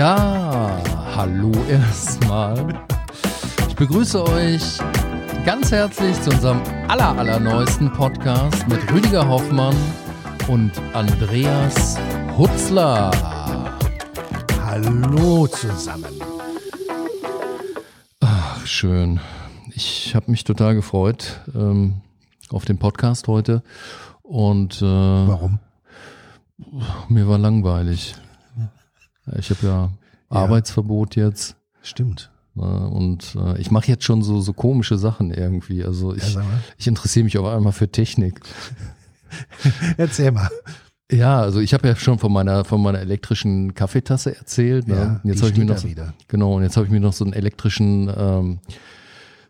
Ja, hallo erstmal. Ich begrüße euch ganz herzlich zu unserem aller, allerneuesten Podcast mit Rüdiger Hoffmann und Andreas Hutzler. Hallo zusammen. Ach, schön. Ich habe mich total gefreut ähm, auf den Podcast heute und äh, Warum? mir war langweilig. Ich habe ja, Arbeitsverbot jetzt. Stimmt. äh, Und äh, ich mache jetzt schon so, so komische Sachen irgendwie. Also ich, mal. ich interessiere mich auf einmal für Technik. Erzähl mal. Ja, also ich habe ja schon von meiner von meiner elektrischen Kaffeetasse erzählt. Ne? Ja, Und jetzt habe ich mir noch so, wieder. genau und jetzt habe ich mir noch so einen elektrischen ähm,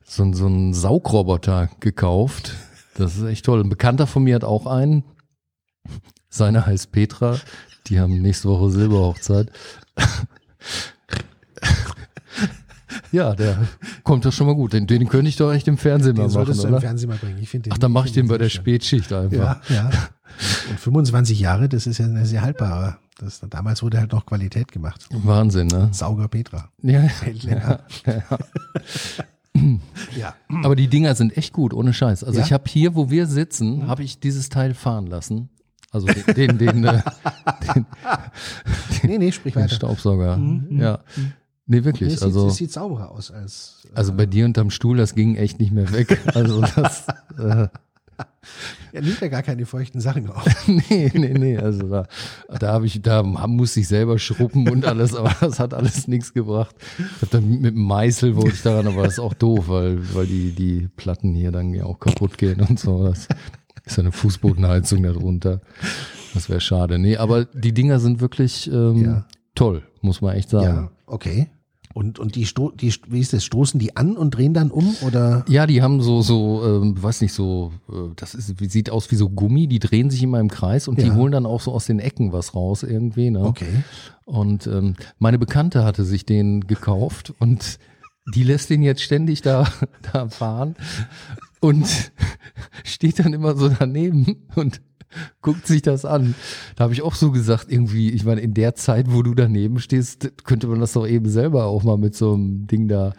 so, so einen Saugroboter gekauft. Das ist echt toll. Ein Bekannter von mir hat auch einen. Seine heißt Petra. Die haben nächste Woche Silberhochzeit. ja, der kommt doch schon mal gut. Den, den könnte ich doch echt im Fernsehen mal Den machen, solltest du im? Fernsehen mal bringen. Ich den. Ach, dann mache ich den bei der Spätschicht einfach. Ja, ja. Und 25 Jahre, das ist ja eine sehr haltbare. Das, damals wurde halt noch Qualität gemacht. Wahnsinn, ne? Sauger Petra. Ja, Endländer. Ja. Aber die Dinger sind echt gut, ohne Scheiß. Also Ja? ich habe hier, wo wir sitzen, habe ich dieses Teil fahren lassen. Also den, den, den, äh, den, Nee, nee, sprich den weiter. Staubsauger. Ja. Nee, Nee, wirklich. es, Also, sieht, sieht sauberer aus als. äh, also bei dir unterm Stuhl, das ging echt nicht mehr weg. Also das, äh, er nimmt ja gar keine feuchten Sachen auf. nee, nee, nee. Also da, da habe ich, da musste ich selber schrubben und alles, aber das hat alles nichts gebracht. Ich habe dann mit dem Meißel wollte ich daran, aber das ist auch doof, weil, weil die, die Platten hier dann ja auch kaputt gehen und so. Das ist ja eine Fußbodenheizung darunter. Das wäre schade. Nee, aber die Dinger sind wirklich ähm, Ja. toll, muss man echt sagen. Ja, okay. Und, und die, Sto die, wie ist das, stoßen die an und drehen dann um oder? Ja, die haben so, so, ähm, weiß nicht, so, äh, das ist, sieht aus wie so Gummi, die drehen sich immer im Kreis und die Ja. holen dann auch so aus den Ecken was raus irgendwie, ne? Okay. Und ähm, meine Bekannte hatte sich den gekauft und die lässt den jetzt ständig da, da fahren und steht dann immer so daneben und guckt sich das an. Da habe ich auch so gesagt, irgendwie, ich meine, in der Zeit, wo du daneben stehst, könnte man das doch eben selber auch mal mit so einem Ding da.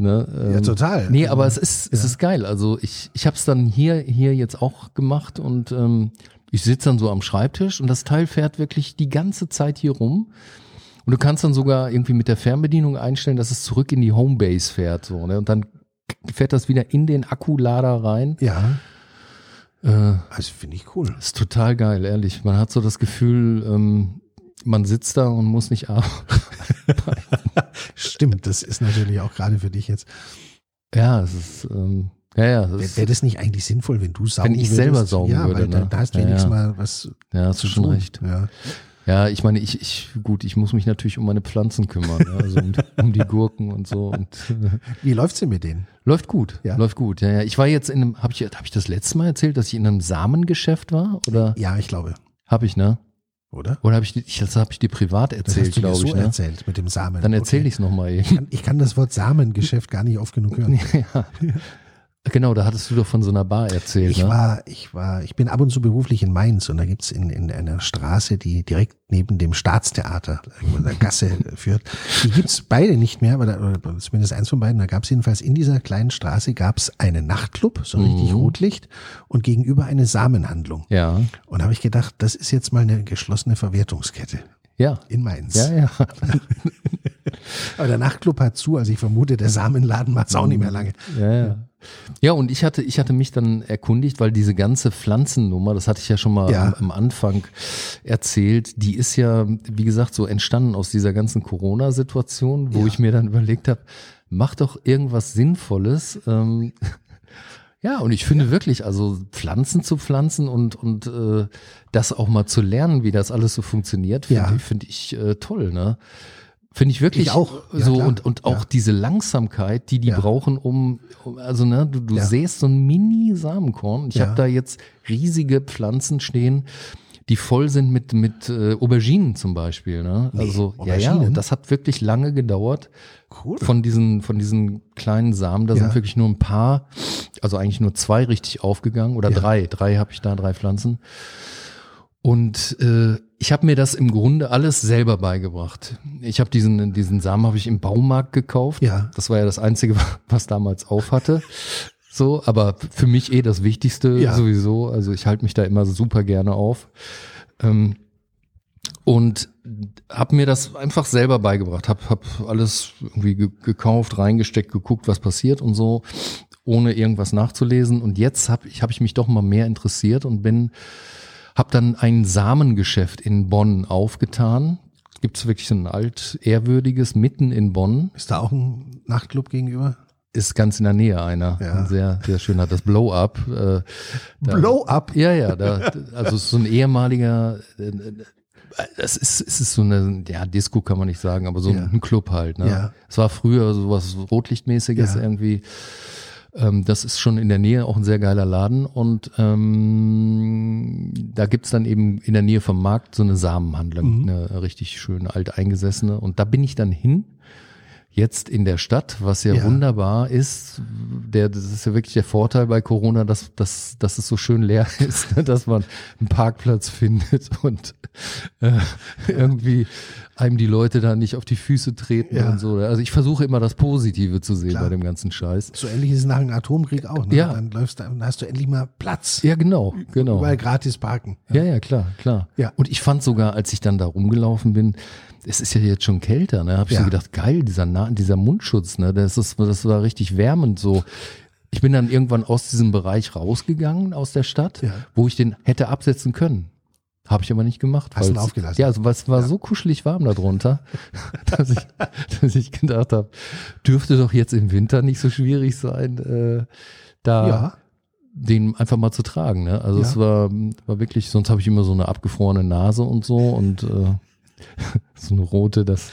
Ne, ähm, Ja, total. Nee, aber es ist, es ist geil. Also ich, ich habe es dann hier, hier jetzt auch gemacht und ähm, ich sitze dann so am Schreibtisch und das Teil fährt wirklich die ganze Zeit hier rum. Und du kannst dann sogar irgendwie mit der Fernbedienung einstellen, dass es zurück in die Homebase fährt. So, ne? Und dann fährt das wieder in den Akkulader rein. Ja, Äh, also finde ich cool. ist total geil, ehrlich. Man hat so das Gefühl, ähm, man sitzt da und muss nicht arbeiten. Stimmt, das ist natürlich auch gerade für dich jetzt. Ja, es ist, ähm, ja, ja, Wäre wär das nicht eigentlich sinnvoll, wenn du saugen ich würdest? selber saugen ja, würde, Weil ne? da hast du Ja, wenigstens ja. mal was ja, hast du zu schon tun. recht. Ja. Ja, ich meine, ich, ich, gut, ich muss mich natürlich um meine Pflanzen kümmern, ja, also um, um die Gurken und so. Und Wie läuft's denn mit denen? Läuft gut, Ja? läuft gut. Ja, ja. Ich war jetzt in einem, habe ich, hab ich das letzte Mal erzählt, dass ich in einem Samengeschäft war? Oder Ja, ich glaube, habe ich, ne? oder? Oder habe ich, die- ich, das habe ich dir privat erzählt, glaube so ich, ne? erzählt mit dem Samen. Dann erzähle okay. ich es nochmal. Ich kann, ich kann das Wort Samengeschäft gar nicht oft genug hören. ja. Genau, da hattest du doch von so einer Bar erzählt, Ich ne? war, ich war, ich bin ab und zu beruflich in Mainz und da gibt's in, in einer Straße, die direkt neben dem Staatstheater in der Gasse führt. Die gibt's beide nicht mehr, aber da, oder zumindest eins von beiden. Da gab's jedenfalls in dieser kleinen Straße gab's einen Nachtclub, so richtig Mhm. Rotlicht und gegenüber eine Samenhandlung. ja, Und da habe ich gedacht, das ist jetzt mal eine geschlossene Verwertungskette ja. in Mainz. Ja, ja. Aber der Nachtclub hat zu, also ich vermute, der Samenladen macht's auch nicht mehr lange. Ja, ja. Ja, und ich hatte, ich hatte mich dann erkundigt, weil diese ganze Pflanzennummer, das hatte ich ja schon mal Ja. am, am Anfang erzählt, die ist ja, wie gesagt, so entstanden aus dieser ganzen Corona-Situation, wo Ja. ich mir dann überlegt habe, mach doch irgendwas Sinnvolles. Ähm, ja, und ich finde wirklich, also Pflanzen zu pflanzen und, und äh, das auch mal zu lernen, wie das alles so funktioniert, finde Ja. ich, finde ich äh, toll, ne? Finde ich wirklich Ich auch. Ja, so klar. und, und auch Ja. diese Langsamkeit, die die Ja. brauchen, um, also ne, du, du Ja. säst so ein Mini-Samenkorn. Ich habe da jetzt riesige Pflanzen stehen, die voll sind mit, mit äh, Auberginen zum Beispiel. Ne? Nee, also ja, ja, und das hat wirklich lange gedauert. Cool. Von diesen, von diesen kleinen Samen, da sind wirklich nur ein paar, also eigentlich nur zwei richtig aufgegangen oder drei. Drei habe ich da, drei Pflanzen. Und äh, ich habe mir das im Grunde alles selber beigebracht. Ich habe diesen diesen Samen habe ich im Baumarkt gekauft. Ja. Das war ja das einzige, was damals auf hatte. So, aber für mich eh das Wichtigste Ja. sowieso. Also ich halte mich da immer super gerne auf. Ähm, und habe mir das einfach selber beigebracht, habe hab alles irgendwie ge gekauft, reingesteckt, geguckt, was passiert und so, ohne irgendwas nachzulesen. Und jetzt habe ich, hab ich mich doch mal mehr interessiert und bin, habe dann ein Samengeschäft in Bonn aufgetan. Gibt es wirklich so ein alt ehrwürdiges mitten in Bonn? Ist da auch ein Nachtclub gegenüber? Ist ganz in der Nähe einer. Ja. Ein Sehr, sehr schön hat das Blow-Up. Äh, da- Blow-up? Ja, ja, da, also so ein ehemaliger, äh, das ist, es ist so eine, ja, Disco kann man nicht sagen, aber so Ja. ein Club halt. Ne? Ja. Es war früher sowas Rotlichtmäßiges Ja. irgendwie. Ähm, das ist schon in der Nähe auch ein sehr geiler Laden und ähm, da gibt's dann eben in der Nähe vom Markt so eine Samenhandlung, Mhm. eine richtig schöne alteingesessene und da bin ich dann hin. Jetzt in der Stadt, was ja, Ja. wunderbar ist, der, das ist ja wirklich der Vorteil bei Corona, dass, dass, dass es so schön leer ist, ne, dass man einen Parkplatz findet und äh, irgendwie einem die Leute da nicht auf die Füße treten Ja. und so. Also ich versuche immer das Positive zu sehen Klar. bei dem ganzen Scheiß. So ähnlich ist es nach dem Atomkrieg auch. Ne? Ja. Dann läufst du, dann hast du endlich mal Platz. Ja, genau, genau. Überall gratis parken. Ja, ja, klar, klar. Ja. Und ich fand sogar, als ich dann da rumgelaufen bin, es ist ja jetzt schon kälter, ne? Habe ich Ja. so gedacht, geil, dieser Na dieser Mundschutz, ne? Das ist, das war richtig wärmend so. Ich bin dann irgendwann aus diesem Bereich rausgegangen aus der Stadt, Ja. wo ich den hätte absetzen können. Habe ich aber nicht gemacht. Hast weil's- aufgelassen? Ja, also es war so kuschelig warm da drunter, dass ich, dass ich gedacht habe, dürfte doch jetzt im Winter nicht so schwierig sein, äh, da Ja. den einfach mal zu tragen. Ne? Also Ja. es war, war wirklich, sonst habe ich immer so eine abgefrorene Nase und so und äh, so eine rote, das,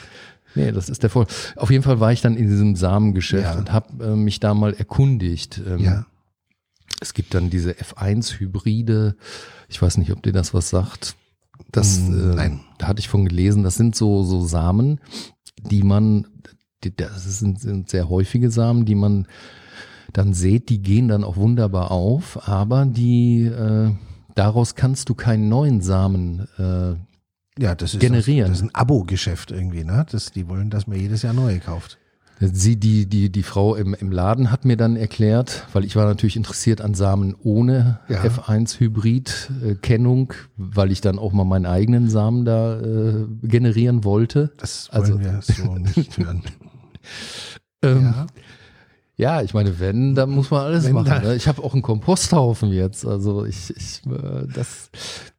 nee, das ist der Voll. Auf jeden Fall war ich dann in diesem Samengeschäft Ja. und habe äh, mich da mal erkundigt. Ähm, Ja. Es gibt dann diese F1-Hybride, ich weiß nicht, ob dir das was sagt. Das, Mm, äh, nein. Da hatte ich von gelesen, das sind so, so Samen, die man, die, das sind, sind sehr häufige Samen, die man dann sät, die gehen dann auch wunderbar auf, aber die, äh, daraus kannst du keinen neuen Samen äh, Ja, das ist, Generieren. Das ist ein Abo-Geschäft irgendwie, ne? Das, die wollen, dass man jedes Jahr neue kauft. Sie, die, die, die Frau im, im Laden hat mir dann erklärt, weil ich war natürlich interessiert an Samen ohne Ja. F1-Hybrid-Kennung, weil ich dann auch mal meinen eigenen Samen da äh, generieren wollte. Das Also- wollen wir so nicht hören. Ähm, Ja. Ja, ich meine, wenn, dann muss man alles Wenn, machen. Ne? Ich habe auch einen Komposthaufen jetzt. Also ich, ich äh, das,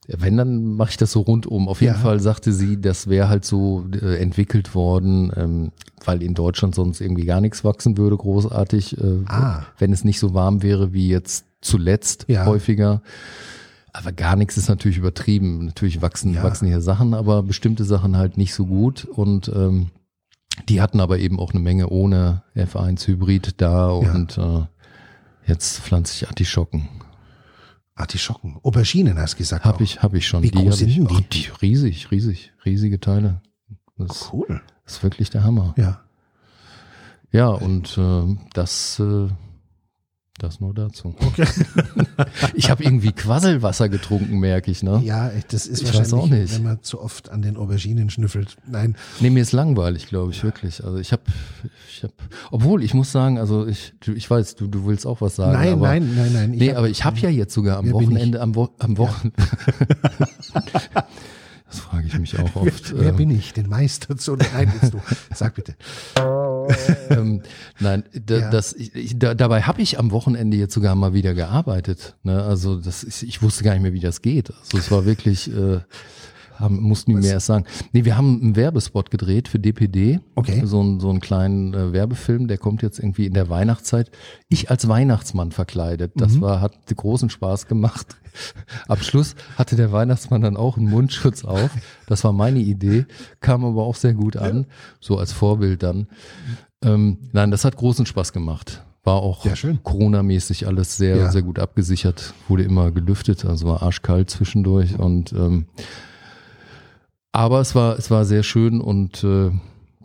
wenn, dann mache ich das so rundum. Auf jeden Ja. Fall sagte sie, das wäre halt so äh, entwickelt worden, ähm, weil in Deutschland sonst irgendwie gar nichts wachsen würde, großartig, äh, Ah. wenn es nicht so warm wäre wie jetzt zuletzt Ja. häufiger. Aber gar nichts ist natürlich übertrieben. Natürlich wachsen, Ja. wachsen hier Sachen, aber bestimmte Sachen halt nicht so gut. Und ähm, die hatten aber eben auch eine Menge ohne F1-Hybrid da und äh, jetzt pflanze ich Artischocken. Artischocken. Auberginen hast du gesagt. Hab auch. ich, hab ich schon. Wie die groß sind ich, die? Die? Riesig, riesig, riesige Teile. Das Cool. ist wirklich der Hammer. Ja. Ja, und äh, das, äh, das nur dazu. Okay. Ich habe irgendwie Quasselwasser getrunken, merke ich, ne? Ja, das ist Ich wahrscheinlich, auch nicht. wenn man zu oft an den Auberginen schnüffelt. Nein, Nee, mir ist langweilig, glaube ich, wirklich. Also ich habe, ich habe, obwohl ich muss sagen, also ich, ich weiß, du, du willst auch was sagen. nein, aber, nein, nein, nein. Nee, hab- aber ich habe ja jetzt sogar am Wer Wochenende, am, Wo am Wochen. das frage ich mich auch Wer, oft. wer ähm, bin ich? Den Meister zu Nein, jetzt du. Sag bitte. ähm, nein, da, Ja. das, ich, ich, da, dabei habe ich am Wochenende jetzt sogar mal wieder gearbeitet. Ne? Also das ist, ich wusste gar nicht mehr, wie das geht. Also es war wirklich, äh, haben, mussten die mir erst sagen. Nee, wir haben einen Werbespot gedreht für DPD. Okay. So, einen- so einen kleinen äh, Werbefilm, der kommt jetzt irgendwie in der Weihnachtszeit. Ich als Weihnachtsmann verkleidet. Das Mhm. war, hat großen Spaß gemacht. Am Schluss hatte der Weihnachtsmann dann auch einen Mundschutz auf. Das war meine Idee, kam aber auch sehr gut an, so als Vorbild dann. Ähm, nein, das hat großen Spaß gemacht. War auch Ja. Corona-mäßig alles sehr, Ja. sehr gut abgesichert, wurde immer gelüftet, also war arschkalt zwischendurch und ähm, aber es war, es war sehr schön und äh,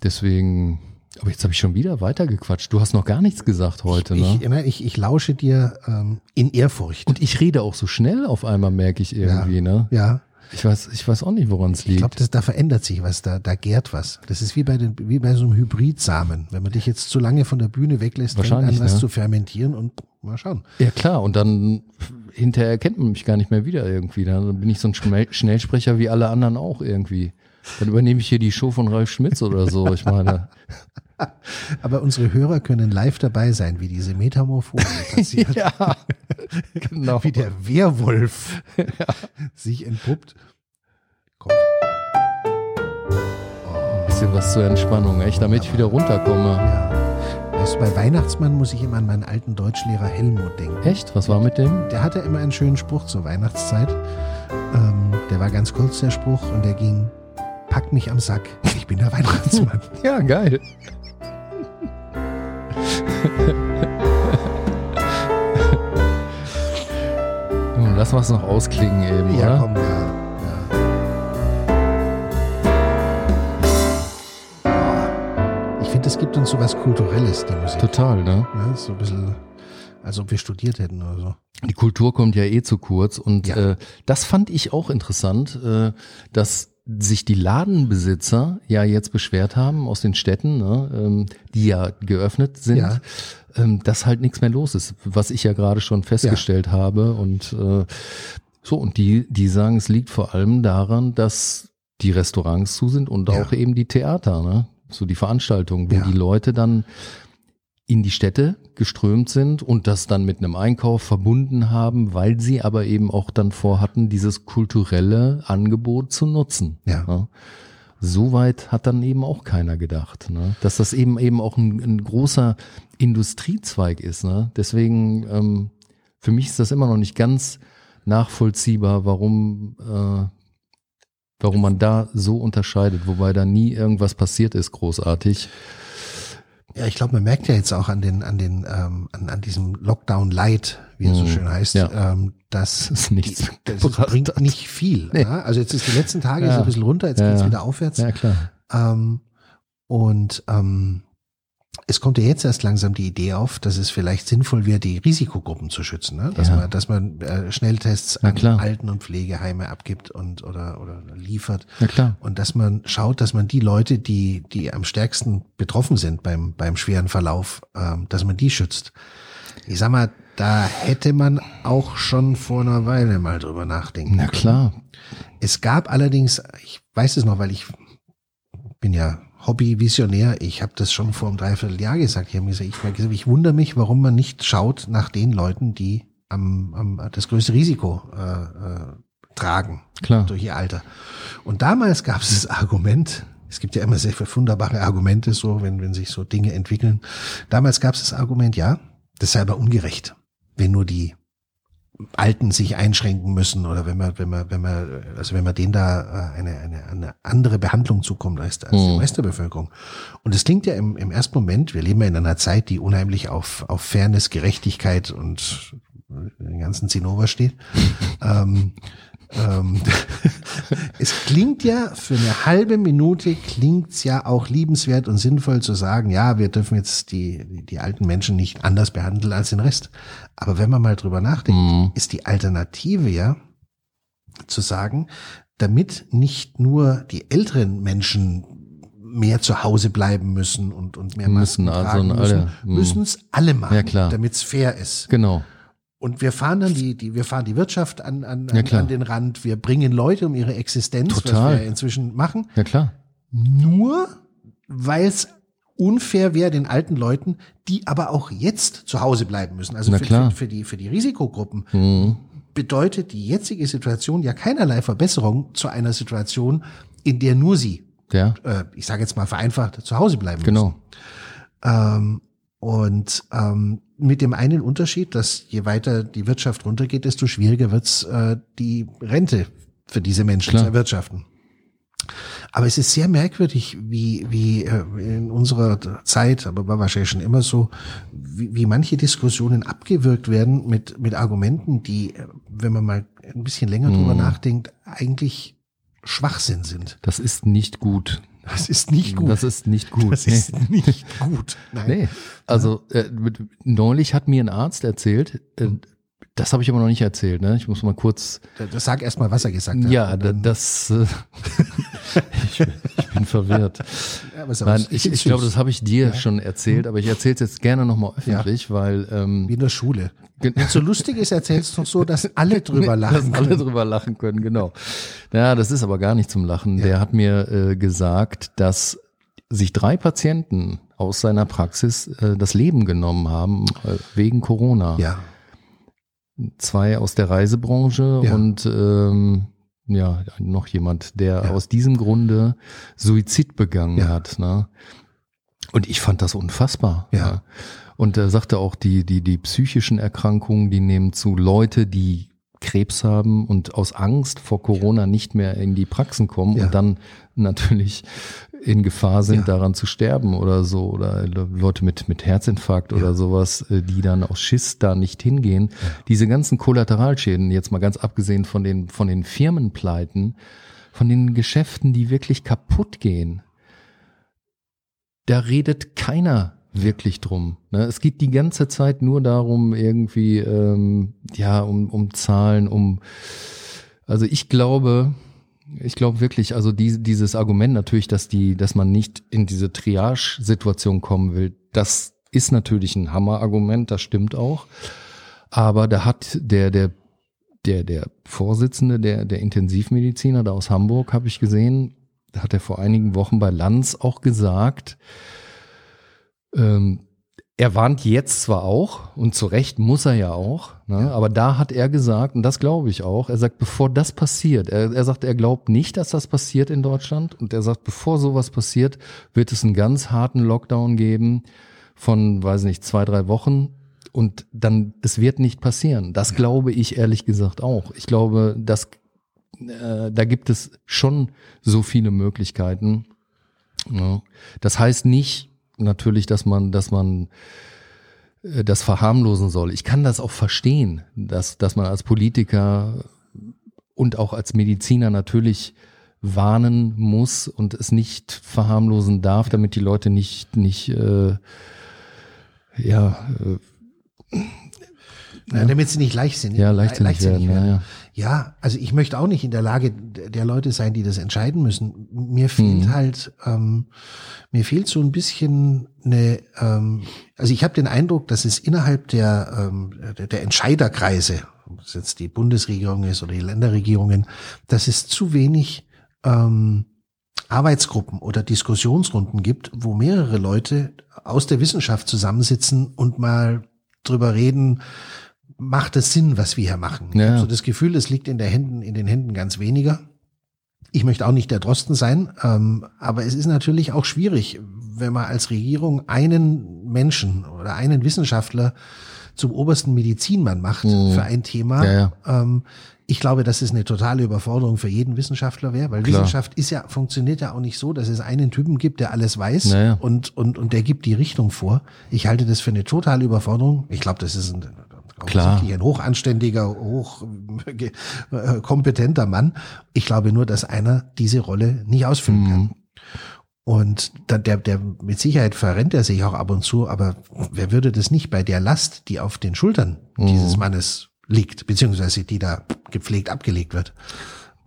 deswegen, aber jetzt habe ich schon wieder weitergequatscht. Du hast noch gar nichts gesagt heute, ne? Ich, ich, ich lausche dir ähm, in Ehrfurcht. und ich rede auch so schnell auf einmal, merke ich irgendwie, ne? ja. Ich weiß, ich weiß auch nicht, woran es Ich glaube, liegt. da verändert sich was, da, da gärt was. Das ist wie bei, den, wie bei so einem Hybridsamen. Wenn man dich jetzt zu lange von der Bühne weglässt, fängt an, was ne? zu fermentieren und mal schauen. Ja klar, und dann hinterher kennt man mich gar nicht mehr wieder irgendwie. Dann bin ich so ein Schnell Schnellsprecher wie alle anderen auch irgendwie. Dann übernehme ich hier die Show von Ralf Schmitz oder so. Ich meine, Aber unsere Hörer können live dabei sein, wie diese Metamorphose passiert, ja, genau. wie der Werwolf sich entpuppt. Kommt. bisschen was zur Entspannung, echt, damit ich wieder runterkomme. Ja. Weißt du, bei Weihnachtsmann muss ich immer an meinen alten Deutschlehrer Helmut denken. Echt? Was war mit dem? Der hatte immer einen schönen Spruch zur Weihnachtszeit. Ähm, der war ganz kurz, der Spruch, und der ging, pack mich am Sack, ich bin der Weihnachtsmann. Ja, geil. Nun, Lass was noch ausklingen eben, ja, oder? komm, ja. Finde, es gibt uns sowas Kulturelles, die Musik. Total, ne? Ja, so ein bisschen, als ob wir studiert hätten oder so. Die Kultur kommt ja eh zu kurz und Ja. äh, das fand ich auch interessant, äh, dass sich die Ladenbesitzer ja jetzt beschwert haben aus den Städten, ne, ähm, die ja geöffnet sind, Ja. ähm, dass halt nichts mehr los ist, was ich ja gerade schon festgestellt habe und äh, so und die die sagen, es liegt vor allem daran, dass die Restaurants zu sind und Ja. auch eben die Theater, ne, so die Veranstaltungen, wo Ja. die Leute dann in die Städte geströmt sind und das dann mit einem Einkauf verbunden haben, weil sie aber eben auch dann vorhatten, dieses kulturelle Angebot zu nutzen. Ja. Ja. Soweit hat dann eben auch keiner gedacht, ne? dass das eben eben auch ein, ein großer Industriezweig ist. Ne? Deswegen, ähm, für mich ist das immer noch nicht ganz nachvollziehbar, warum, äh, warum man da so unterscheidet, wobei da nie irgendwas passiert ist, großartig. Ja, ich glaube, man merkt ja jetzt auch an den, an den, ähm, an, an diesem Lockdown Light, wie er so Mhm. schön heißt, Ja. ähm, dass Das nichts das bringt hat. nicht viel. Nee. Ja? Also jetzt ist die letzten Tage Ja. ist ein bisschen runter, jetzt Ja, geht's wieder aufwärts. Ja, klar. Ähm, und ähm, es kommt ja jetzt erst langsam die Idee auf, dass es vielleicht sinnvoll wäre, die Risikogruppen zu schützen, ne? dass Ja. man, dass man äh, Schnelltests an. Alten- und Pflegeheime abgibt und oder oder liefert Na klar. und dass man schaut, dass man die Leute, die die am stärksten betroffen sind beim beim schweren Verlauf, ähm, dass man die schützt. Ich sag mal, da hätte man auch schon vor einer Weile mal drüber nachdenken. Na können. klar. Es gab allerdings, ich weiß es noch, weil ich bin ja Hobby-Visionär, ich habe das schon vor einem Dreivierteljahr gesagt. Ich gesagt, ich, ich wundere mich, warum man nicht schaut nach den Leuten, die am, am das größte Risiko äh, äh, tragen Klar. durch ihr Alter. Und damals gab es das Argument, es gibt ja immer sehr wunderbare Argumente, so wenn, wenn sich so Dinge entwickeln. Damals gab es das Argument, ja, das sei aber ungerecht, wenn nur die Alten sich einschränken müssen oder wenn man, wenn man, wenn man, also wenn man denen da äh, eine, eine, eine andere Behandlung zukommt als, als Mhm. Rest der Bevölkerung. Und es klingt ja im, im ersten Moment, wir leben ja in einer Zeit, die unheimlich auf, auf Fairness, Gerechtigkeit und den ganzen Zinnober steht. ähm, ähm, es klingt ja für eine halbe Minute klingt's ja auch liebenswert und sinnvoll zu sagen, ja, wir dürfen jetzt die, die alten Menschen nicht anders behandeln als den Rest. Aber wenn man mal drüber nachdenkt, Mhm. ist die Alternative ja zu sagen, damit nicht nur die älteren Menschen mehr zu Hause bleiben müssen und, und mehr Müssen, Masken also tragen müssen, mhm. müssen es alle machen, Ja, damit es fair ist. Genau. Und wir fahren dann die, die, wir fahren die Wirtschaft an, an, Ja, an, klar. an den Rand. Wir bringen Leute um ihre Existenz, Total. was wir inzwischen machen. Ja, klar. Nur weil es unfair wäre den alten Leuten, die aber auch jetzt zu Hause bleiben müssen. Also für, für, für, die, für die Risikogruppen Mhm. bedeutet die jetzige Situation ja keinerlei Verbesserung zu einer Situation, in der nur sie, Ja, äh, ich sage jetzt mal vereinfacht, zu Hause bleiben genau. müssen. Ähm, und ähm, mit dem einen Unterschied, dass je weiter die Wirtschaft runtergeht, desto schwieriger wird's äh, die Rente für diese Menschen Klar. zu erwirtschaften. Aber es ist sehr merkwürdig, wie, wie äh, in unserer Zeit, aber war wahrscheinlich schon immer so, wie, wie manche Diskussionen abgewürgt werden mit, mit Argumenten, die, wenn man mal ein bisschen länger drüber Mhm. nachdenkt, eigentlich Schwachsinn sind. Das ist nicht gut. Das ist nicht gut. Das ist nicht gut. Das ist nicht gut. Nein. Nee. Also äh, mit, neulich hat mir ein Arzt erzählt, äh, Das habe ich aber noch nicht erzählt, ne? Ich muss mal kurz. Das sag erst mal, was er gesagt hat. Ja, da- das. Äh, ich, ich bin verwirrt. Ja, Nein, ich, ich glaube, das habe ich dir schon erzählt, aber ich erzähle es jetzt gerne nochmal öffentlich, weil ähm, Wie in der Schule. Wenn es so lustig ist, erzählst du doch so, dass alle drüber lachen dass alle können. drüber lachen können, genau. Ja, das ist aber gar nicht zum Lachen. Der hat mir äh, gesagt, dass sich drei Patienten aus seiner Praxis äh, das Leben genommen haben äh, wegen Corona. Ja, Zwei aus der Reisebranche Ja. und ähm, ja, noch jemand, der Ja. aus diesem Grunde Suizid begangen Ja. hat. Ne? Und ich fand das unfassbar. Ja. ne? Und er sagte auch, die, die, die psychischen Erkrankungen, die nehmen zu. Leute, die Krebs haben und aus Angst vor Corona nicht mehr in die Praxen kommen Ja. und dann natürlich in Gefahr sind, Ja. daran zu sterben oder so. Oder Leute mit, mit Herzinfarkt oder sowas, äh, die dann aus Schiss da nicht hingehen. Diese ganzen Kollateralschäden, jetzt mal ganz abgesehen von den, von den Firmenpleiten, von den Geschäften, die wirklich kaputt gehen, da redet keiner wirklich drum. Ne? Es geht die ganze Zeit nur darum, irgendwie, ähm, ja, um, um Zahlen, um, also ich glaube, ich glaube wirklich, also die, dieses Argument natürlich, dass die, dass man nicht in diese Triage-Situation kommen will, das ist natürlich ein Hammerargument, das stimmt auch. Aber da hat der, der, der, der Vorsitzende der, der Intensivmediziner da aus Hamburg, habe ich gesehen, hat er vor einigen Wochen bei Lanz auch gesagt, ähm, er warnt jetzt zwar auch, und zu Recht muss er ja auch, ne, aber da hat er gesagt, und das glaube ich auch, er sagt, bevor das passiert, er, er sagt, er glaubt nicht, dass das passiert in Deutschland, und er sagt, bevor sowas passiert, wird es einen ganz harten Lockdown geben von, weiß nicht, zwei, drei Wochen, und dann, es wird nicht passieren. Das glaube ich ehrlich gesagt auch. Ich glaube, dass äh, da gibt es schon so viele Möglichkeiten. Ja. Das heißt nicht natürlich, dass man, dass man äh, das verharmlosen soll. Ich kann das auch verstehen, dass, dass man als Politiker und auch als Mediziner natürlich warnen muss und es nicht verharmlosen darf, damit die Leute nicht, nicht äh, ja, äh, Ja, damit sie nicht leichtsinnig, ja, leichtsinnig werden. Ja, ja. Ja, also ich möchte auch nicht in der Lage der Leute sein, die das entscheiden müssen. Mir fehlt Mhm. halt, ähm, mir fehlt so ein bisschen eine, ähm, also ich habe den Eindruck, dass es innerhalb der, ähm, der, der Entscheiderkreise, ob es jetzt die Bundesregierung ist oder die Länderregierungen, dass es zu wenig ähm, Arbeitsgruppen oder Diskussionsrunden gibt, wo mehrere Leute aus der Wissenschaft zusammensitzen und mal drüber reden, macht es Sinn, was wir hier machen. Ich Ja. habe so das Gefühl, es liegt in, der Händen, in den Händen ganz weniger. Ich möchte auch nicht der Drosten sein, ähm, aber es ist natürlich auch schwierig, wenn man als Regierung einen Menschen oder einen Wissenschaftler zum obersten Medizinmann macht Mhm. für ein Thema. Ja, ja. Ähm, ich glaube, dass es eine totale Überforderung für jeden Wissenschaftler wäre, weil Klar. Wissenschaft ist ja, funktioniert ja auch nicht so, dass es einen Typen gibt, der alles weiß Ja, ja. und, und, und der gibt die Richtung vor. Ich halte das für eine totale Überforderung. Ich glaube, das ist ein, Klar. ein hochanständiger, hoch äh, Mann. Ich glaube nur, dass einer diese Rolle nicht ausfüllen kann. Mhm. Und da- der, der mit Sicherheit verrennt er sich auch ab und zu, aber wer würde das nicht bei der Last, die auf den Schultern Mhm. dieses Mannes liegt, beziehungsweise die da gepflegt abgelegt wird?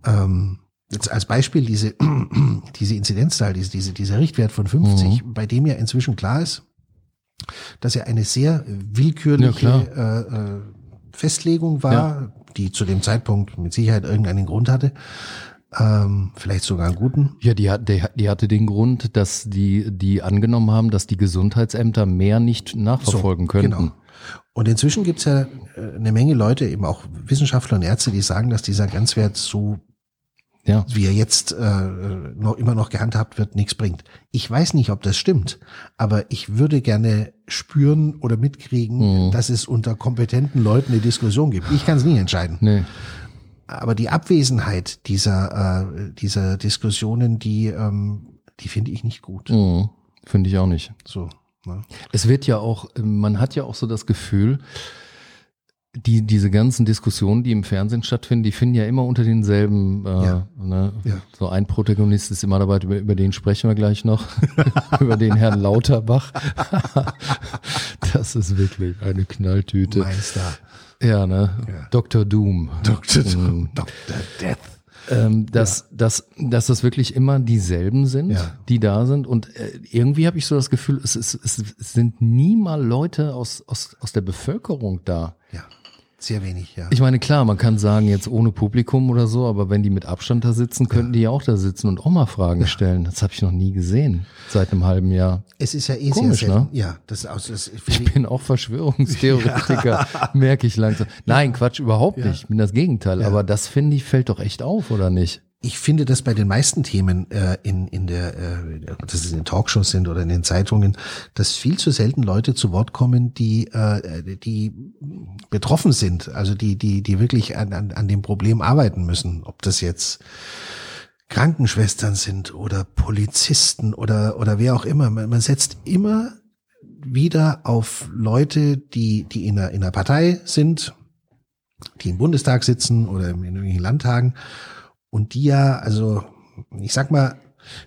Ähm, jetzt als Beispiel diese, diese Inzidenzzahl, diese, diese, dieser Richtwert von 50, Mhm. bei dem ja inzwischen klar ist, dass er eine sehr willkürliche Ja, äh, äh, Festlegung war, die zu dem Zeitpunkt mit Sicherheit irgendeinen Grund hatte, ähm, vielleicht sogar einen guten. Ja, die, die, die hatte den Grund, dass die, die angenommen haben, dass die Gesundheitsämter mehr nicht nachverfolgen So, könnten. Genau. Und inzwischen gibt's ja äh, eine Menge Leute, eben auch Wissenschaftler und Ärzte, die sagen, dass dieser Grenzwert so, Ja. wie er jetzt äh, noch immer noch gehandhabt wird, nichts bringt. Ich weiß nicht, ob das stimmt, aber ich würde gerne spüren oder mitkriegen, Mhm. dass es unter kompetenten Leuten eine Diskussion gibt. Ich kann es nie entscheiden. Nee. Aber die Abwesenheit dieser, äh, dieser Diskussionen, die, ähm, die finde ich nicht gut. Mhm. Finde ich auch nicht. So. Ne? Es wird ja auch, man hat ja auch so das Gefühl, die, diese ganzen Diskussionen, die im Fernsehen stattfinden, die finden ja immer unter denselben, äh, Ja. Ne? Ja. so ein Protagonist ist immer dabei, über, über den sprechen wir gleich noch, über den Herrn Lauterbach. das ist wirklich eine Knalltüte. Meister. Ja, ne? Ja. Dr. Doom. Dr. Mhm. Dr. Death. Ähm, dass, dass, dass das wirklich immer dieselben sind, Ja. die da sind. Und äh, irgendwie habe ich so das Gefühl, es, es, es sind nie mal Leute aus, aus, aus der Bevölkerung da. Ja, sehr wenig, ja. Ich meine, klar, man kann sagen, jetzt ohne Publikum oder so, aber wenn die mit Abstand da sitzen, könnten die ja auch da sitzen und auch mal Fragen stellen. Das habe ich noch nie gesehen, seit einem halben Jahr. es ist ja eh Komisch, sehr selten. ne? Ja, das ist aus, das, Ich bin auch Verschwörungstheoretiker, merke ich langsam. Nein, Quatsch, überhaupt nicht. Ich bin das Gegenteil. Aber das finde ich, fällt doch echt auf, oder nicht? Ich finde das bei den meisten Themen äh, in, in der, äh, dass es in den Talkshows sind oder in den Zeitungen, dass viel zu selten Leute zu Wort kommen, die, äh, die betroffen sind, also die, die, die wirklich an, an, an dem Problem arbeiten müssen. Ob das jetzt Krankenschwestern sind oder Polizisten oder, oder wer auch immer. Man, man setzt immer wieder auf Leute, die, die in einer, in einer Partei sind, die im Bundestag sitzen oder in irgendwelchen Landtagen und die ja, also ich sag mal,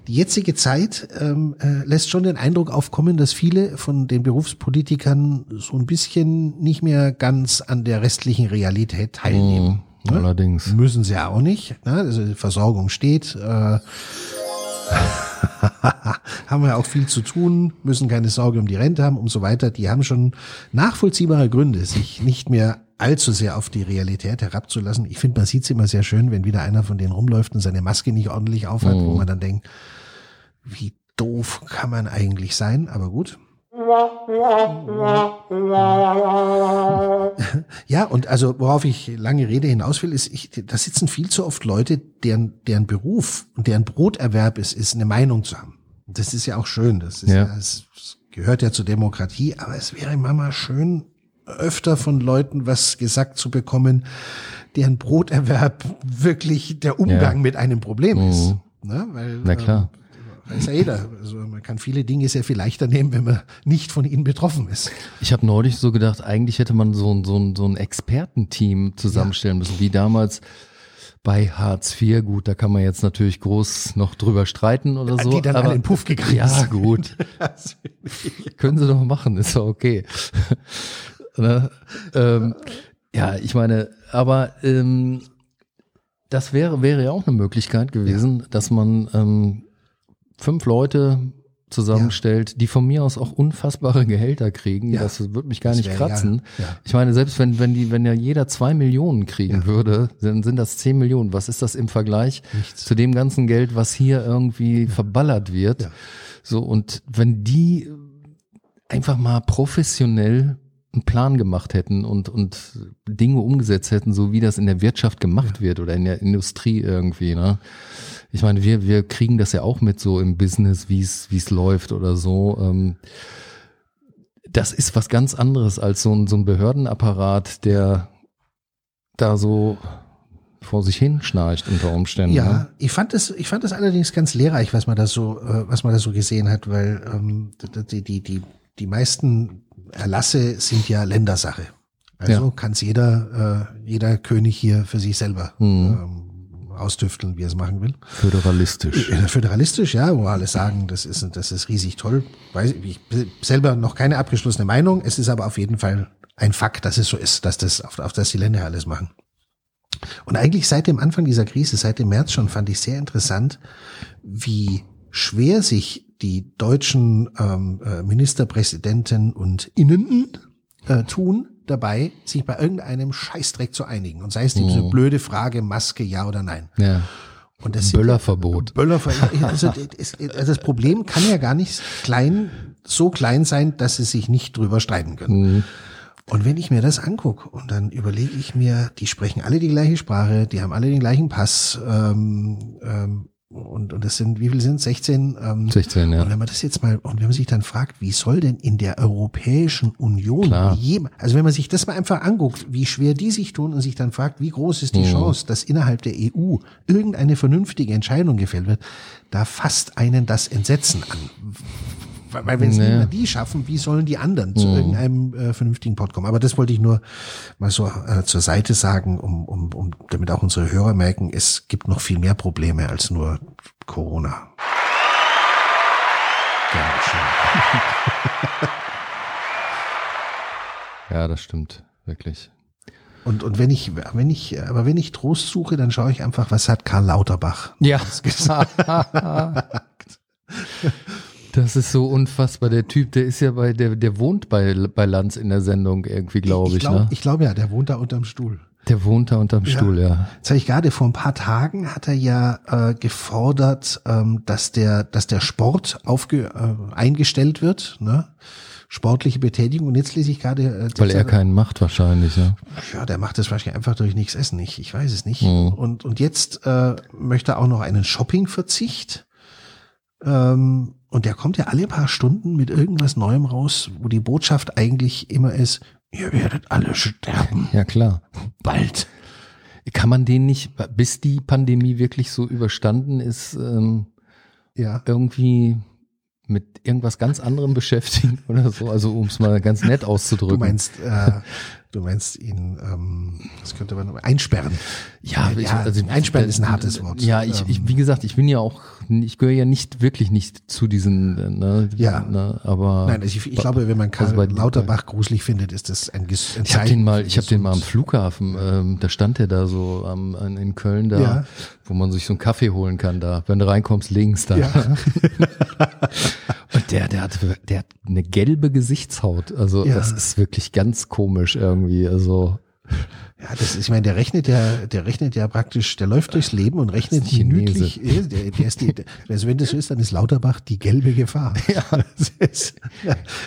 die jetzige Zeit ähm, äh, lässt schon den Eindruck aufkommen, dass viele von den Berufspolitikern so ein bisschen nicht mehr ganz an der restlichen Realität teilnehmen. Mhm, allerdings. Müssen sie ja auch nicht. Ne? Also die Versorgung steht. Äh, haben wir auch viel zu tun, müssen keine Sorge um die Rente haben und so weiter. Die haben schon nachvollziehbare Gründe, sich nicht mehr allzu sehr auf die Realität herabzulassen. Ich finde, man sieht es immer sehr schön, wenn wieder einer von denen rumläuft und seine Maske nicht ordentlich aufhat, wo man dann denkt, wie doof kann man eigentlich sein, aber gut. Ja, und also worauf ich lange Rede hinaus will, ist, ich, da sitzen viel zu oft Leute, deren, deren Beruf und deren Broterwerb ist, ist eine Meinung zu haben. Das ist ja auch schön. Das ist ja, Ja. es gehört ja zur Demokratie, aber es wäre immer mal schön, öfter von Leuten was gesagt zu bekommen, deren Broterwerb wirklich der Umgang Ja. mit einem Problem ist. Ne? Weil, Na klar. Ähm, weiß ja jeder. Also man kann viele Dinge sehr viel leichter nehmen, wenn man nicht von ihnen betroffen ist. Ich habe neulich so gedacht, eigentlich hätte man so ein, so ein, so ein Expertenteam zusammenstellen müssen, wie damals bei Hartz IV. Gut, da kann man jetzt natürlich groß noch drüber streiten oder so. die dann aber, den Puff gegangen Ja, gut. Können sie doch machen, ist doch okay. Ne? ähm, ja, ich meine, aber ähm, das wäre, wäre ja auch eine Möglichkeit gewesen, dass man ähm, fünf Leute zusammenstellt, die von mir aus auch unfassbare Gehälter kriegen. Ja. Das würde mich gar nicht kratzen. ja, ja. Ich meine, selbst wenn, wenn die, wenn ja jeder zwei Millionen kriegen würde, dann sind das zehn Millionen. Was ist das im Vergleich Nichts. zu dem ganzen Geld, was hier irgendwie verballert wird? Ja. So, und wenn die einfach mal professionell einen Plan gemacht hätten und, und Dinge umgesetzt hätten, so wie das in der Wirtschaft gemacht wird oder in der Industrie irgendwie, ne? Ich meine, wir, wir kriegen das ja auch mit so im Business, wie es, es läuft oder so. Ähm, das ist was ganz anderes als so ein, so ein Behördenapparat, der da so vor sich hin schnarcht unter Umständen. Ja, Ne? ich fand das, ich fand das allerdings ganz lehrreich, was man da so, äh, was man da so gesehen hat, weil ähm, die, die, die, die meisten Erlasse sind ja Ländersache. Also Ja. kann es jeder, äh, jeder König hier für sich selber Mhm. ähm, austüfteln, wie er es machen will. Föderalistisch. Föderalistisch, ja, wo alle sagen, das ist, das ist riesig toll. Weiß ich ich selber noch keine abgeschlossene Meinung. Es ist aber auf jeden Fall ein Fakt, dass es so ist, dass das, auf, auf das die Länder alles machen. Und eigentlich seit dem Anfang dieser Krise, seit dem März schon, fand ich sehr interessant, wie schwer sich die deutschen ähm, äh, Ministerpräsidenten und Innen äh, tun, dabei, sich bei irgendeinem Scheißdreck zu einigen. Und sei es diese blöde Frage, Maske, ja oder nein. Ja. Und das Böllerverbot. Böller, also das, das Problem kann ja gar nicht klein, so klein sein, dass sie sich nicht drüber streiten können. Mhm. Und wenn ich mir das angucke und dann überlege ich mir, die sprechen alle die gleiche Sprache, die haben alle den gleichen Pass, ähm, ähm, und, und das sind, wie viel sind 16? Ähm, 16, ja. Und wenn man das jetzt mal, und wenn man sich dann fragt, wie soll denn in der Europäischen Union Klar. jem- also wenn man sich das mal einfach anguckt, wie schwer die sich tun und sich dann fragt, wie groß ist die Mhm. Chance, dass innerhalb der EU irgendeine vernünftige Entscheidung gefällt wird, da fasst einen das Entsetzen an. Weil wenn es Nee. nicht mehr die schaffen, wie sollen die anderen zu Mhm. irgendeinem äh, vernünftigen Pod kommen? Aber das wollte ich nur mal so äh, zur Seite sagen, um, um, um damit auch unsere Hörer merken, es gibt noch viel mehr Probleme als nur Corona. Ja, das stimmt, wirklich. Und, und wenn ich, wenn ich, aber wenn ich Trost suche, dann schaue ich einfach, was hat Karl Lauterbach Ja. gesagt. Das ist so unfassbar. Der Typ, der ist ja bei, der, der wohnt bei, bei Lanz in der Sendung irgendwie, glaube ich. ich glaube ne? ich glaub, ja, der wohnt da unterm Stuhl. Der wohnt da unterm Ja. Stuhl, ja. Jetzt habe ich gerade vor ein paar Tagen hat er ja äh, gefordert, ähm, dass der, dass der Sport aufge, äh, eingestellt wird, ne? Sportliche Betätigung. Und jetzt lese ich gerade, äh, Weil er keinen macht wahrscheinlich, ja. ja, der macht das wahrscheinlich einfach durch nichts essen. Ich, ich weiß es nicht. Mhm. Und, und jetzt äh, möchte er auch noch einen Shoppingverzicht. Ähm, und der kommt ja alle paar Stunden mit irgendwas Neuem raus, wo die Botschaft eigentlich immer ist, ihr werdet alle sterben. Ja, klar. Bald. Kann man den nicht, bis die Pandemie wirklich so überstanden ist, ähm, Ja. irgendwie mit irgendwas ganz anderem beschäftigen oder so? Also um es mal ganz nett auszudrücken. Du meinst, äh, du meinst ihn, ähm, das könnte man einsperren. Ja, ich, Ja, also einsperren ist ein hartes Wort. Ja, ich, ich, Ähm, wie gesagt, ich bin ja auch, ich gehöre ja nicht wirklich nicht zu diesen, äh, ne, Ja. ne, aber Nein, also ich, ich glaube, wenn man Karl Also Lauterbach gruselig findet, ist das ein, ein ich habe den mal, ich habe den mal am. Flughafen, ähm, da stand der da so am, in Köln da, Ja. wo man sich so einen Kaffee holen kann da, wenn du reinkommst links da. Ja. Und der, der hat, der hat eine gelbe Gesichtshaut, also Ja. das ist wirklich ganz komisch irgendwie, also Ja, das ist, ich meine, der rechnet ja, der rechnet ja praktisch, der läuft durchs Leben und rechnet minütlich. äh, Der, der ist die, also wenn das so ist, dann ist Lauterbach die gelbe Gefahr. Ja. Ist,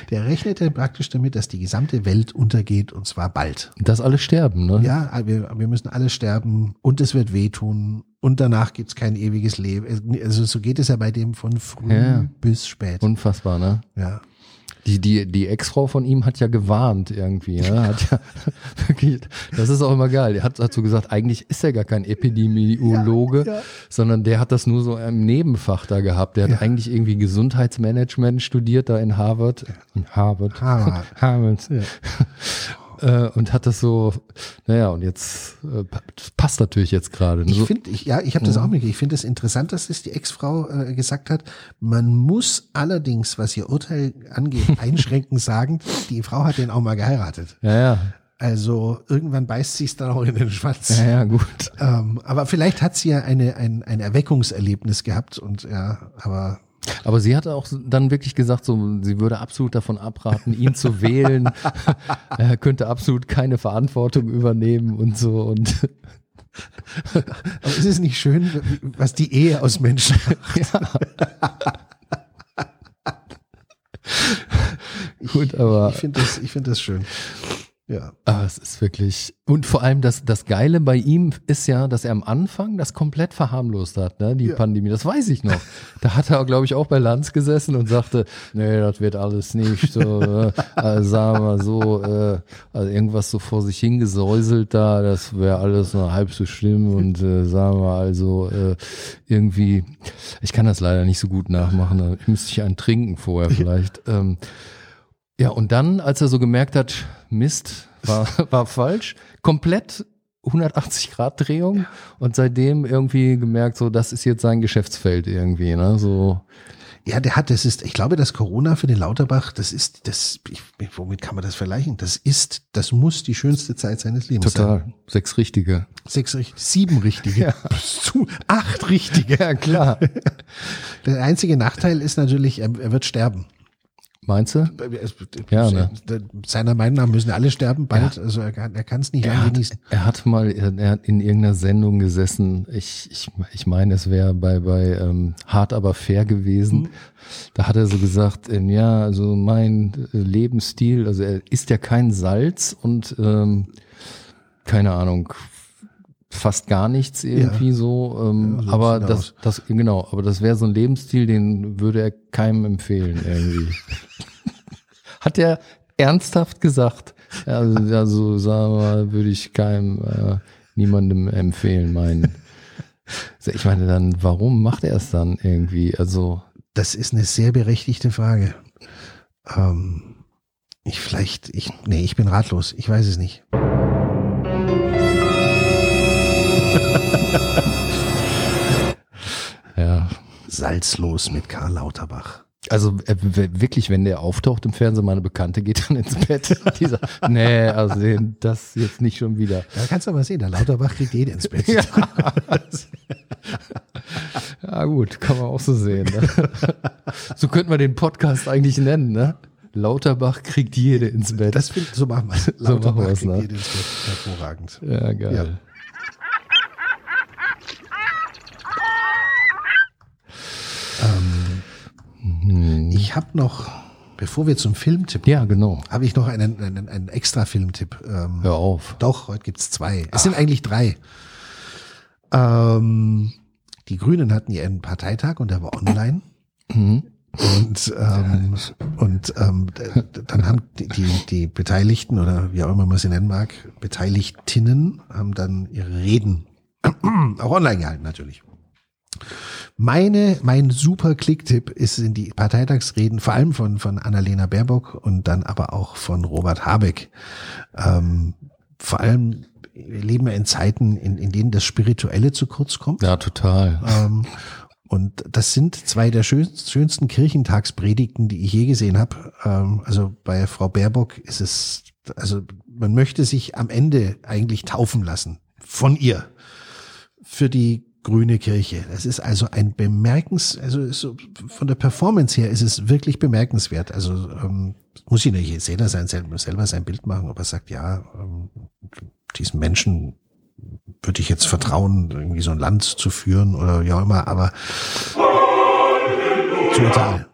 der rechnet ja praktisch damit, dass die gesamte Welt untergeht und zwar bald. dass alle sterben, ne? Ja, wir, wir müssen alle sterben und es wird wehtun und danach gibt's kein ewiges Leben. Also so geht es ja bei dem von früh Ja. bis spät. Unfassbar, ne? ja. Die, die, die Ex-Frau von ihm hat ja gewarnt irgendwie. Ne? Hat ja das ist auch immer geil. Er hat dazu gesagt, eigentlich ist er gar kein Epidemiologe, Ja, ja. sondern der hat das nur so im Nebenfach da gehabt. Der hat Ja. eigentlich irgendwie Gesundheitsmanagement studiert da in Harvard. In Harvard. Harvard. Harvard. Äh, und hat das so, naja, und jetzt äh, pa- das passt natürlich jetzt gerade. ne? Ich finde, ich, ja, ich habe das auch mitgekriegt. Ich finde es interessant, dass es die Ex-Frau äh, gesagt hat. Man muss allerdings, was ihr Urteil angeht, einschränkend sagen, die Frau hat den auch mal geheiratet. ja, ja, Also irgendwann beißt sie es dann auch in den Schwanz. ja, ja, gut. Ähm, aber vielleicht hat sie ja eine, ein, ein Erweckungserlebnis gehabt und ja, aber Aber sie hat auch dann wirklich gesagt, so, sie würde absolut davon abraten, ihn zu wählen. er könnte absolut keine Verantwortung übernehmen und so. Und Aber ist es nicht schön, was die Ehe aus Menschen macht? gut, aber, Ich finde das, ich finde das schön. Ja. aber es ist wirklich. Und vor allem das, das Geile bei ihm ist ja, dass er am Anfang das komplett verharmlost hat, ne, die Ja. Pandemie. Das weiß ich noch. Da hat er, glaube ich, auch bei Lanz gesessen und sagte, nee, das wird alles nicht so, äh, also sagen wir mal so, äh, also irgendwas so vor sich hingesäuselt da, das wäre alles nur halb so schlimm und äh, sagen wir also äh, irgendwie, ich kann das leider nicht so gut nachmachen, da müsste ich einen trinken vorher vielleicht. Ähm, ja, und dann, als er so gemerkt hat, Mist, war, war falsch, komplett 180 Grad Drehung und seitdem irgendwie gemerkt, so, das ist jetzt sein Geschäftsfeld irgendwie, ne, so. Ja, der hat, das ist, ich glaube, das Corona für den Lauterbach, das ist, das, ich, womit kann man das vergleichen? Das ist, das muss die schönste Zeit seines Lebens sein. Total. Sechs richtige. Sechs, richt- sieben richtige. Bis zu acht richtige. Ja, klar. Der einzige Nachteil ist natürlich, er, er wird sterben. Meinst du? Ja, ne? Seiner Meinung nach müssen alle sterben bald. Also er kann er kann es nicht Er hat, genießen. er hat mal, er hat in irgendeiner Sendung gesessen. Ich, ich, ich meine, es wäre bei, bei ähm, Hart aber fair gewesen. Da hat er so gesagt, ähm, ja, also mein äh, Lebensstil, also er isst ja kein Salz und ähm, keine Ahnung, fast gar nichts irgendwie so. Ähm, Ja, aber er das, aus. das, genau, aber das wäre so ein Lebensstil, den würde er keinem empfehlen irgendwie. Hat er ernsthaft gesagt. Ja, Also, also sagen wir mal, würde ich keinem, äh, niemandem empfehlen, meinen. Ich meine dann, warum macht er es dann irgendwie? Also, Das ist eine sehr berechtigte Frage. Ähm, ich vielleicht, ich, nee, ich bin ratlos. Ich weiß es nicht. Salzlos mit Karl Lauterbach. Also äh, wirklich, wenn der auftaucht im Fernsehen, meine Bekannte geht dann ins Bett. Dieser, nee, also das jetzt nicht schon wieder. Da kannst du aber sehen, der Lauterbach kriegt jede ins Bett. Ja. ja gut, kann man auch so sehen. Ne? So könnten wir den Podcast eigentlich nennen, ne? Lauterbach kriegt jede ins Bett. Das find, so machen wir es. So machen Lauterbach kriegt ne? jede ins Bett. Hervorragend. ja, geil. Ich habe noch, bevor wir zum Filmtipp, Ja, genau. habe ich noch einen, einen, einen extra Filmtipp. Ähm, Hör auf. Doch, heute gibt's zwei. Es sind eigentlich drei. Ähm, die Grünen hatten ihren Parteitag und der war online. Mhm. Und, ähm, und ähm, dann haben die, die, die Beteiligten oder wie auch immer man sie nennen mag, Beteiligtinnen haben dann ihre Reden auch online gehalten natürlich. Meine, mein super Klicktipp ist in die Parteitagsreden, vor allem von, von Annalena Baerbock und dann aber auch von Robert Habeck. Ähm, vor allem, wir leben ja in Zeiten, in, in denen das Spirituelle zu kurz kommt. Ja, total. Ähm, und das sind zwei der schönsten, schönsten Kirchentagspredigten, die ich je gesehen habe. Ähm, also bei Frau Baerbock ist es, also man möchte sich am Ende eigentlich taufen lassen von ihr für die grüne Kirche. Das ist also ein bemerkens, also ist von der Performance her ist es wirklich bemerkenswert. Also ähm, muss ich nicht jeder sein, selber, sein Bild machen, aber sagt, ja, ähm, diesen Menschen würde ich jetzt vertrauen, irgendwie so ein Land zu führen oder wie auch immer, aber total.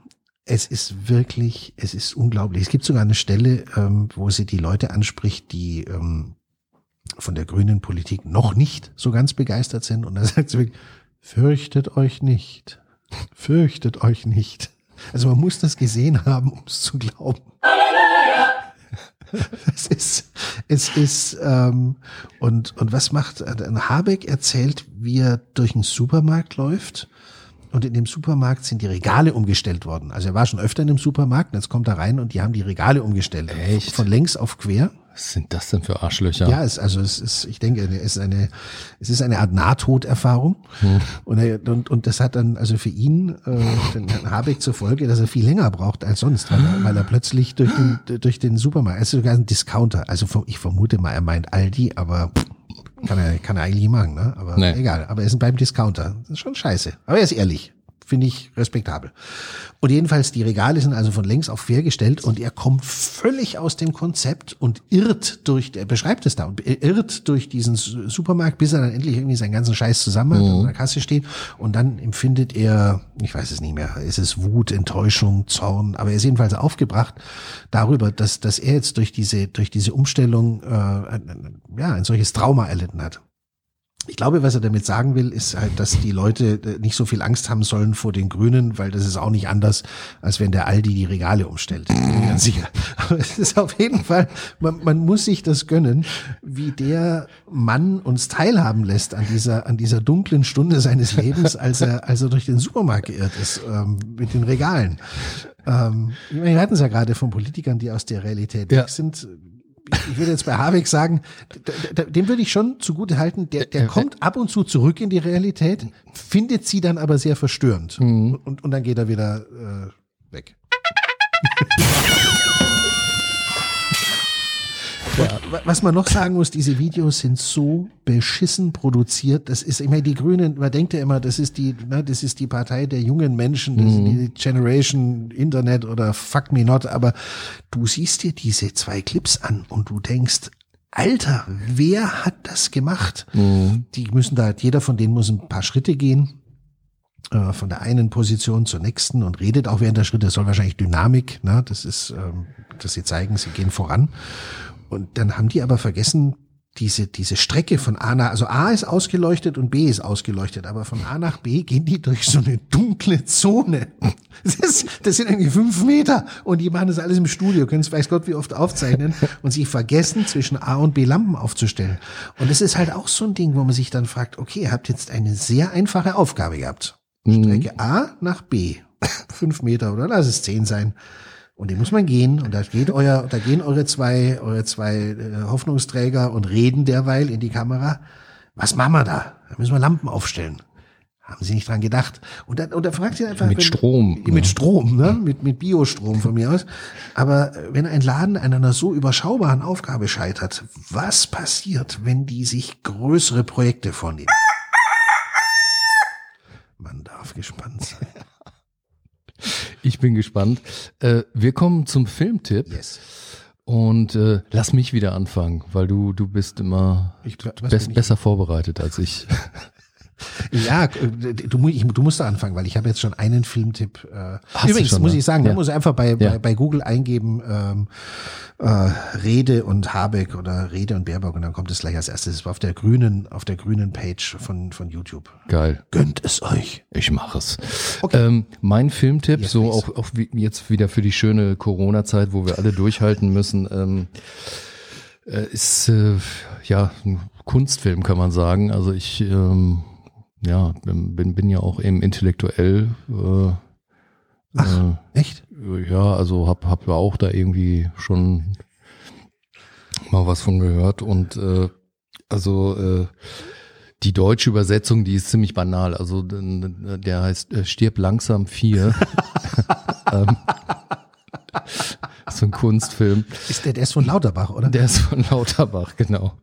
Es ist wirklich, es ist unglaublich. Es gibt sogar eine Stelle, ähm, wo sie die Leute anspricht, die ähm, von der grünen Politik noch nicht so ganz begeistert sind. Und da sagt sie wirklich, fürchtet euch nicht. Fürchtet euch nicht. Also man muss das gesehen haben, um es zu glauben. Es ist, es ist, ähm, und, und was macht, äh, Habeck erzählt, wie er durch den Supermarkt läuft. Und in dem Supermarkt sind die Regale umgestellt worden. Also er war schon öfter in dem Supermarkt, und jetzt kommt er rein und die haben die Regale umgestellt. Echt? Von längs auf quer. Was sind das denn für Arschlöcher? Ja, es, also es ist, ich denke, es ist eine, es ist eine Art Nahtoderfahrung. Und, er, und, und das hat dann also für ihn, äh, den Herrn Habeck zur Folge, dass er viel länger braucht als sonst, weil er, weil er plötzlich durch den, durch den Supermarkt, er ist sogar ein Discounter. Also ich vermute mal, er meint Aldi, aber kann er, kann er eigentlich nicht machen, ne? Aber Nee. egal. Aber er ist beim Discounter. Das ist schon scheiße. Aber er ist ehrlich. Finde ich respektabel. Und jedenfalls, die Regale sind also von längs auf quer gestellt und er kommt völlig aus dem Konzept und irrt durch, er beschreibt es da, und irrt durch diesen Su- Supermarkt, bis er dann endlich irgendwie seinen ganzen Scheiß zusammen hat und an der Kasse steht. Und dann empfindet er, ich weiß es nicht mehr, ist es Wut, Enttäuschung, Zorn, aber er ist jedenfalls aufgebracht darüber, dass, dass er jetzt durch diese, durch diese Umstellung, äh, ja, ein solches Trauma erlitten hat. Ich glaube, was er damit sagen will, ist halt, dass die Leute äh, nicht so viel Angst haben sollen vor den Grünen, weil das ist auch nicht anders, als wenn der Aldi die Regale umstellt. Ganz sicher. Aber es ist auf jeden Fall, man, man muss sich das gönnen, wie der Mann uns teilhaben lässt an dieser, an dieser dunklen Stunde seines Lebens, als er, als er durch den Supermarkt geirrt ist, ähm, mit den Regalen. Ähm, wir hatten es ja gerade von Politikern, die aus der Realität Ja. weg sind ich würde jetzt bei Habeck sagen, dem würde ich schon zugute halten, der, der kommt ab und zu zurück in die Realität, findet sie dann aber sehr verstörend. Und, und dann geht er wieder äh, weg. Wa- was man noch sagen muss, diese Videos sind so beschissen produziert. Das ist, ich meine, die Grünen, man denkt ja immer, das ist die, ne, das ist die Partei der jungen Menschen, das ist die Generation Internet oder Fuck Me Not, aber du siehst dir diese zwei Clips an und du denkst, Alter, wer hat das gemacht? Die müssen da, jeder von denen muss ein paar Schritte gehen äh, von der einen Position zur nächsten und redet auch während der Schritte. Das soll wahrscheinlich Dynamik, ne? das ist, ähm, dass sie zeigen, sie gehen voran. Und dann haben die aber vergessen, diese, diese Strecke von A nach, also A ist ausgeleuchtet und B ist ausgeleuchtet, aber von A nach B gehen die durch so eine dunkle Zone. Das, ist, das sind irgendwie fünf Meter und die machen das alles im Studio, können es weiß Gott wie oft aufzeichnen und sie vergessen zwischen A und B Lampen aufzustellen. Und das ist halt auch so ein Ding, wo man sich dann fragt, okay, ihr habt jetzt eine sehr einfache Aufgabe gehabt. Strecke A nach B. Fünf Meter oder lass es zehn sein. Und den muss man gehen. Und da geht euer, da gehen eure zwei, eure zwei äh, Hoffnungsträger und reden derweil in die Kamera. Was machen wir da? Da müssen wir Lampen aufstellen. Haben sie nicht dran gedacht. Und dann, und dann fragt ihr einfach. Mit wenn, Strom, Mit ja. Strom, ne? Mit, mit Biostrom von mir aus. Aber wenn ein Laden an einer so überschaubaren Aufgabe scheitert, was passiert, wenn die sich größere Projekte vornehmen? Man darf gespannt sein. Ich bin gespannt. Äh, wir kommen zum Filmtipp. Yes. Und äh, lass mich wieder anfangen, weil du, du bist immer Ich, bess, bin ich? besser vorbereitet als ich. Ja, äh, du, ich, du musst da anfangen, weil ich habe jetzt schon einen Filmtipp. Äh, übrigens schon, muss ne? ich sagen, Ja. man muss einfach bei, Ja. bei, bei Google eingeben ähm, äh, Rede und Habeck oder Rede und Baerbock und dann kommt es gleich als erstes. Das war auf der grünen, auf der grünen Page von, von YouTube. Geil. Gönnt es euch. Ich mache es. Okay. Ähm, mein Filmtipp, Yes, so please. auch, auch wie, jetzt wieder für die schöne Corona-Zeit, wo wir alle durchhalten müssen, ähm, äh, ist äh, ja ein Kunstfilm, kann man sagen. Also ich ähm, ja, bin, bin, ja auch eben intellektuell. Äh, Ach. Echt? äh, ja, also hab, hab ja auch da irgendwie schon mal was von gehört und äh, also äh, die deutsche Übersetzung, die ist ziemlich banal. Also der heißt äh, Stirb langsam 4. ähm, so ein Kunstfilm. Ist der, der ist von Lauterbach, oder? Der ist von Lauterbach, genau.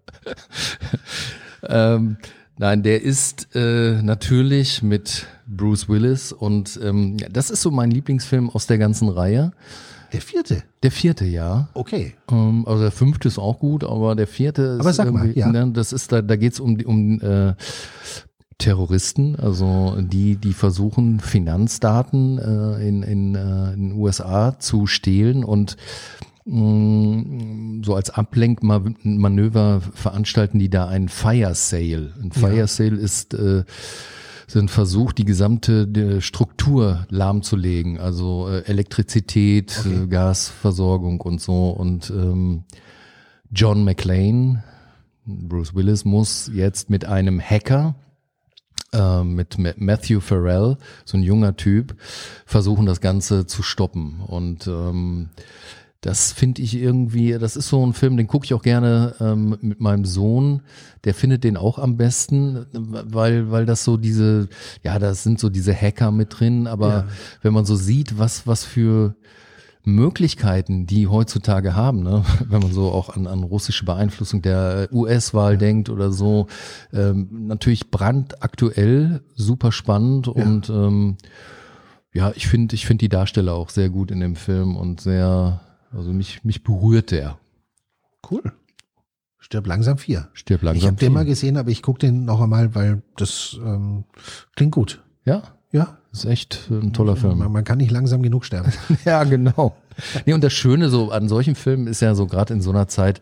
ähm, nein, der ist äh, natürlich mit Bruce Willis und ähm, ja, das ist so mein Lieblingsfilm aus der ganzen Reihe. Der vierte. Der vierte, ja. Okay. Ähm, also der fünfte ist auch gut, aber der vierte ist Aber sag mal, ja. ne, das ist da, da geht's um die um äh, Terroristen, also die die versuchen Finanzdaten äh, in in, äh, in den USA zu stehlen und so als Ablenkmanöver veranstalten die da einen Fire Sale. Ein Fire Sale ist äh, sind versucht, die gesamte äh, Struktur lahmzulegen, also äh, Elektrizität, Okay. äh, Gasversorgung und so. Und ähm, John McClane, Bruce Willis, muss jetzt mit einem Hacker, äh, mit Ma- Matthew Farrell, so ein junger Typ, versuchen, das Ganze zu stoppen. Und ähm, das finde ich irgendwie, das ist so ein Film, den gucke ich auch gerne ähm, mit meinem Sohn. Der findet den auch am besten, weil, weil das so diese, ja, das sind so diese Hacker mit drin, aber Ja. wenn man so sieht, was, was für Möglichkeiten die heutzutage haben, ne? wenn man so auch an, an russische Beeinflussung der US-Wahl denkt oder so, ähm, natürlich brandaktuell, super spannend und ähm, ja, ich finde, ich finde die Darsteller auch sehr gut in dem Film und sehr, also mich, mich berührt der. Cool. Stirb langsam vier. Stirb langsam. ich habe den mal gesehen, aber ich gucke den noch einmal, weil das ähm, klingt gut. Ja, Ja. ist echt ein toller Film. Man, man kann nicht langsam genug sterben. Ja, genau. Nee, und das Schöne so an solchen Filmen ist ja so gerade in so einer Zeit,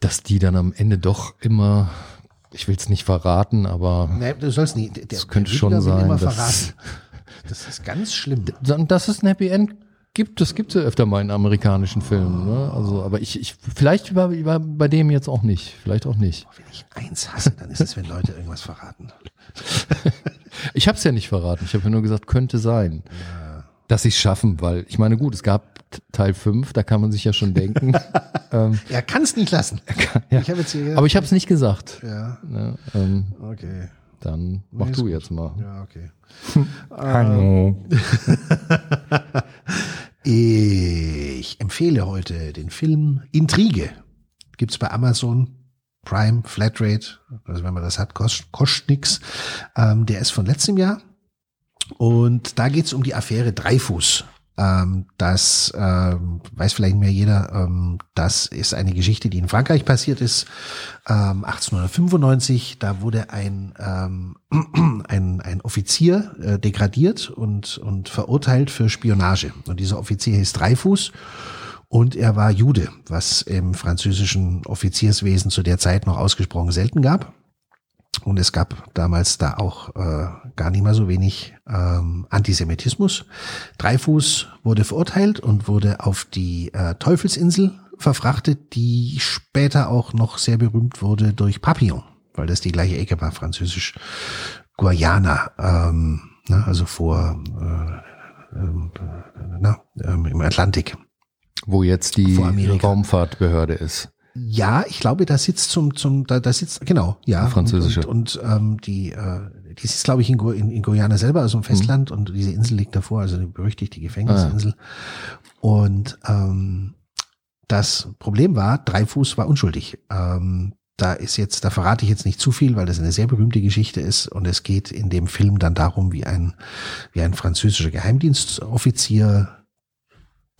dass die dann am Ende doch immer, ich will es nicht verraten, aber nee, du sollst nie. Der, Das könnte schon Rüdiger will sein, Immer dass- verraten. Das ist ganz schlimm. dann, dass es ein Happy End gibt, das gibt es ja öfter mal in amerikanischen Filmen. Ne? Also, aber ich, ich vielleicht über, über bei dem jetzt auch nicht, vielleicht auch nicht. Wenn ich eins hasse, dann ist es, wenn Leute irgendwas verraten. Ich habe es ja nicht verraten. Ich habe ja nur gesagt, könnte sein, dass sie es schaffen, weil ich meine, gut, es gab Teil 5, da kann man sich ja schon denken. ähm, Er kann es nicht lassen. ja. Ich. Aber ich habe es nicht gesagt. ja, Ne? Ähm, okay. Dann mach ist du jetzt mal. Ja, okay. Hallo. Ich empfehle heute den Film Intrige. Gibt's bei Amazon Prime Flatrate. Also wenn man das hat, kostet, kostet nix. Ähm, der ist von letztem Jahr. Und da geht's um die Affäre Dreifuß. Ähm, das ähm, weiß vielleicht mehr jeder. Ähm, das ist eine Geschichte, die in Frankreich passiert ist. Ähm, 1895, da wurde ein, ähm, ein, ein Offizier äh, degradiert und, und verurteilt für Spionage. Und dieser Offizier hieß Dreifuß. Und er war Jude, was im französischen Offizierswesen zu der Zeit noch ausgesprochen selten gab. Und es gab damals da auch äh, gar nicht mal so wenig ähm, Antisemitismus. Dreifuß wurde verurteilt und wurde auf die äh, Teufelsinsel verfrachtet, die später auch noch sehr berühmt wurde durch Papillon, weil das die gleiche Ecke war, französisch Guayana, ähm, ne, also vor äh, ähm, na, ähm, im Atlantik. Wo jetzt die. Raumfahrtbehörde ist. Ja, ich glaube, da sitzt zum, zum, da, da sitzt, genau, ja. Französische. Und, und, und ähm, die, äh, die sitzt, glaube ich, in, in, in Guyana selber, also im Festland, und diese Insel liegt davor, also eine berüchtigte Gefängnisinsel. Und ähm, das Problem war, Dreifuß war unschuldig. Ähm, da ist jetzt, da verrate ich jetzt nicht zu viel, weil das eine sehr berühmte Geschichte ist und es geht in dem Film dann darum, wie ein, wie ein französischer Geheimdienstoffizier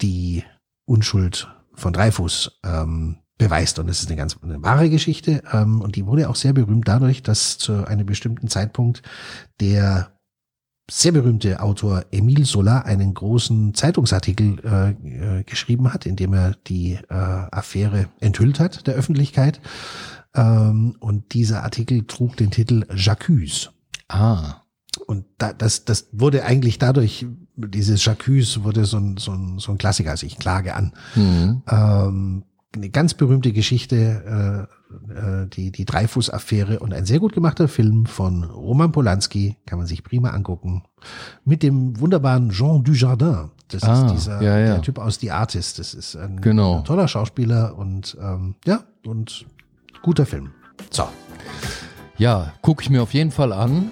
die Unschuld von Dreifuß ähm, beweist. Und das ist eine ganz eine wahre Geschichte. Ähm, und die wurde auch sehr berühmt dadurch, dass zu einem bestimmten Zeitpunkt der sehr berühmte Autor Emile Zola einen großen Zeitungsartikel äh, äh, geschrieben hat, in dem er die äh, Affäre enthüllt hat der Öffentlichkeit. Ähm, und dieser Artikel trug den Titel J'accuse. Ah. Und da, das, das wurde eigentlich dadurch, dieses J'accuse wurde so ein, so ein, so ein Klassiker, also ich klage an. Mhm. Ähm, eine ganz berühmte Geschichte, äh, äh, die, die Dreifuß-Affäre und ein sehr gut gemachter Film von Roman Polanski, kann man sich prima angucken, mit dem wunderbaren Jean Dujardin. Das Ah, ist dieser ja, ja. der Typ aus The Artist. Das ist ein, Genau. ein toller Schauspieler und ähm, ja, und guter Film. So. Ja, gucke ich mir auf jeden Fall an.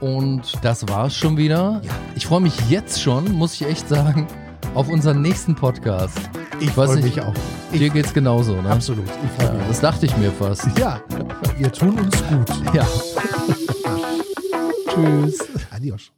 Und das war's schon wieder. Ja. Ich freue mich jetzt schon, muss ich echt sagen, auf unseren nächsten Podcast. Ich weiß freu nicht, mich auch. Dir geht's genauso, ne? Absolut. Ich Ja, mich das dachte ich mir fast. Ja, wir tun uns gut. Ja. Tschüss. Adios.